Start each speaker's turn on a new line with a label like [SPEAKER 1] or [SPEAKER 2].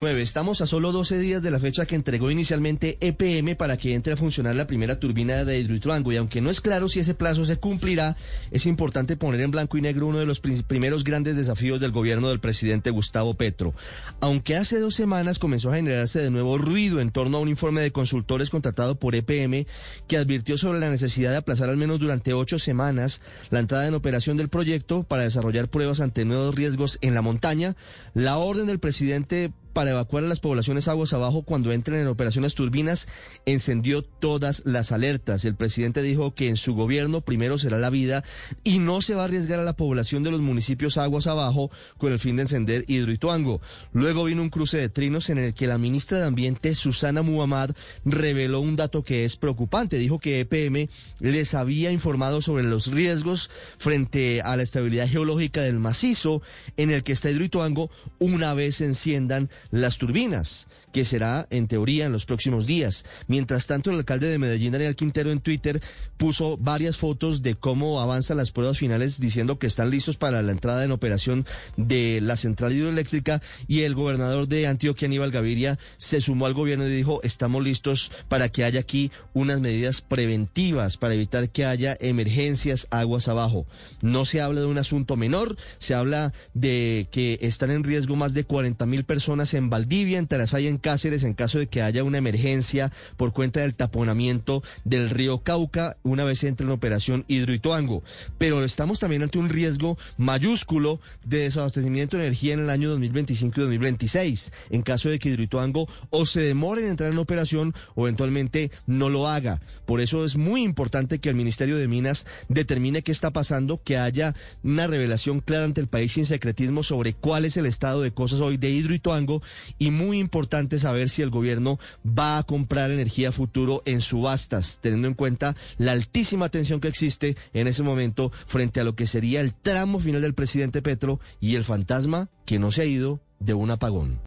[SPEAKER 1] Estamos a solo 12 días de la fecha que entregó inicialmente EPM para que entre a funcionar la primera turbina de Hidroituango y aunque no es claro si ese plazo se cumplirá, es importante poner en blanco y negro uno de los primeros grandes desafíos del gobierno del presidente Gustavo Petro. Aunque hace dos semanas comenzó a generarse de nuevo ruido en torno a un informe de consultores contratado por EPM que advirtió sobre la necesidad de aplazar al menos durante ocho semanas la entrada en operación del proyecto para desarrollar pruebas ante nuevos riesgos en la montaña, la orden del presidente para evacuar a las poblaciones aguas abajo cuando entren en operaciones turbinas encendió todas las alertas. El presidente dijo que en su gobierno primero será la vida y no se va a arriesgar a la población de los municipios aguas abajo con el fin de encender Hidroituango. Luego vino un cruce de trinos en el que la ministra de Ambiente, Susana Muhammad, reveló un dato que es preocupante. Dijo que EPM les había informado sobre los riesgos frente a la estabilidad geológica del macizo en el que está Hidroituango una vez enciendan las turbinas, que será en teoría en los próximos días. Mientras tanto, el alcalde de Medellín, Daniel Quintero, en Twitter puso varias fotos de cómo avanzan las pruebas finales, diciendo que están listos para la entrada en operación de la central hidroeléctrica y el gobernador de Antioquia, Aníbal Gaviria, se sumó al gobierno y dijo, estamos listos para que haya aquí unas medidas preventivas para evitar que haya emergencias aguas abajo. No se habla de un asunto menor, se habla de que están en riesgo más de 40 mil personas en Valdivia, en Tarazá y en Cáceres en caso de que haya una emergencia por cuenta del taponamiento del río Cauca una vez entre en operación Hidroituango. Pero estamos también ante un riesgo mayúsculo de desabastecimiento de energía en el año 2025 y 2026 en caso de que Hidroituango o se demore en entrar en operación o eventualmente no lo haga. Por eso es muy importante que el Ministerio de Minas determine qué está pasando, que haya una revelación clara ante el país sin secretismo sobre cuál es el estado de cosas hoy de Hidroituango y muy importante saber si el gobierno va a comprar energía futuro en subastas, teniendo en cuenta la altísima tensión que existe en ese momento frente a lo que sería el tramo final del presidente Petro y el fantasma que no se ha ido de un apagón.